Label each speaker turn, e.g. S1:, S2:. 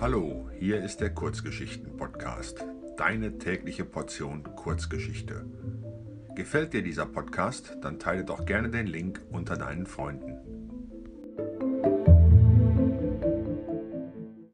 S1: Hallo, hier ist der Kurzgeschichten-Podcast, deine tägliche Portion Kurzgeschichte. Gefällt dir dieser Podcast, dann teile doch gerne den Link unter deinen Freunden.